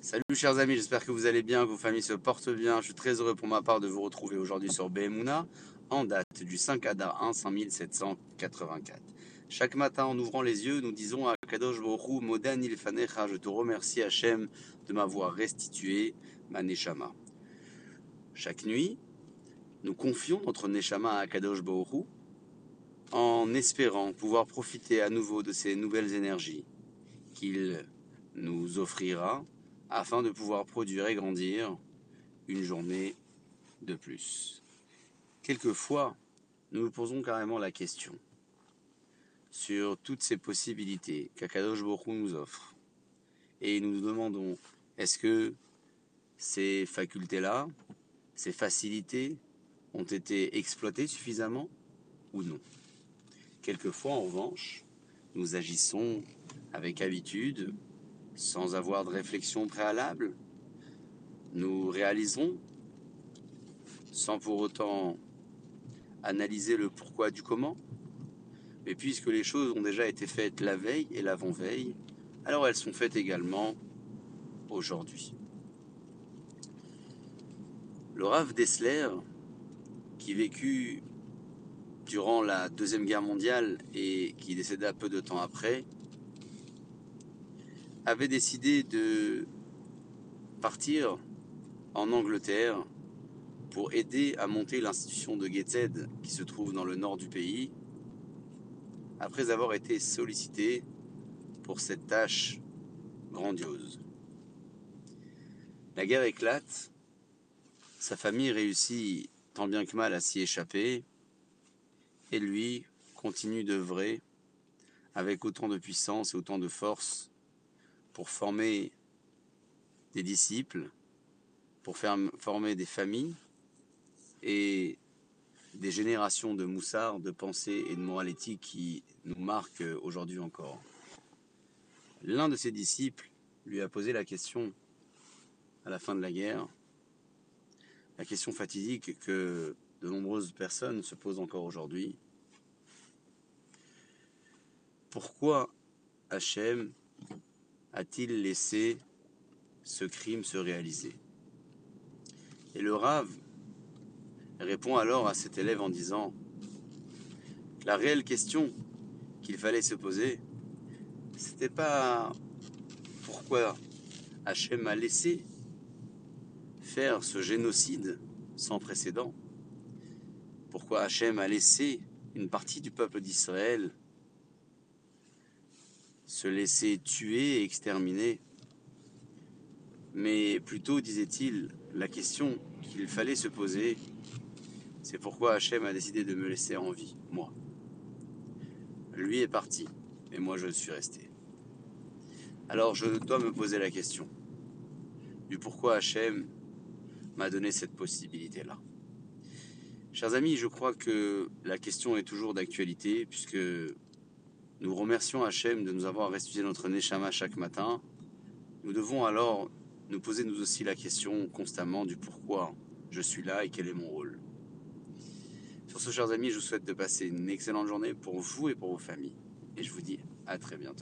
Salut chers amis, j'espère que vous allez bien, que vos familles se portent bien. Je suis très heureux pour ma part de vous retrouver aujourd'hui sur BMUNA en date du 5 Adar 1 5784. Chaque matin en ouvrant les yeux, nous disons à Kadosh Borou Modan Ilfanecha, je te remercie Hachem de m'avoir restitué ma Neshama. Chaque nuit, nous confions notre Neshama à Kadosh Borou en espérant pouvoir profiter à nouveau de ces nouvelles énergies qu'il nous offrira afin de pouvoir produire et grandir une journée de plus. Quelquefois, nous nous posons carrément la question sur toutes ces possibilités qu'Akadosh Borou nous offre. Et nous nous demandons, est-ce que ces facultés-là, ces facilités ont été exploitées suffisamment ou non? Quelquefois, en revanche, nous agissons avec habitude, sans avoir de réflexion préalable. Nous réalisons, sans pour autant analyser le pourquoi du comment. Mais puisque les choses ont déjà été faites la veille et l'avant-veille, alors elles sont faites également aujourd'hui. Le Rav Dessler, qui vécut durant la Deuxième Guerre mondiale et qui décéda peu de temps après, avait décidé de partir en Angleterre pour aider à monter l'institution de Gateshead qui se trouve dans le nord du pays, après avoir été sollicité pour cette tâche grandiose. La guerre éclate, sa famille réussit tant bien que mal à s'y échapper, et lui continue d'œuvrer avec autant de puissance et autant de force pour former des disciples, pour faire, former des familles et des générations de moussards, de pensée et de éthique qui nous marquent aujourd'hui encore. L'un de ses disciples lui a posé la question à la fin de la guerre, la question fatidique que de nombreuses personnes se posent encore aujourd'hui. Pourquoi Hachem a-t-il laissé ce crime se réaliser? Et le Rave répond alors à cet élève en disant la réelle question qu'il fallait se poser, c'était pas pourquoi Hachem a laissé faire ce génocide sans précédent, pourquoi Hachem a laissé une partie du peuple d'Israël se laisser tuer et exterminer. Mais plutôt, disait-il, la question qu'il fallait se poser, c'est pourquoi Hachem a décidé de me laisser en vie, moi. Lui est parti, et moi je suis resté. Alors je dois me poser la question du pourquoi Hachem m'a donné cette possibilité-là. Chers amis, je crois que la question est toujours d'actualité, puisque nous remercions Hachem de nous avoir restitué notre Neshama chaque matin. Nous devons alors nous poser nous aussi la question constamment du pourquoi je suis là et quel est mon rôle. Sur ce, chers amis, je vous souhaite de passer une excellente journée pour vous et pour vos familles. Et je vous dis à très bientôt.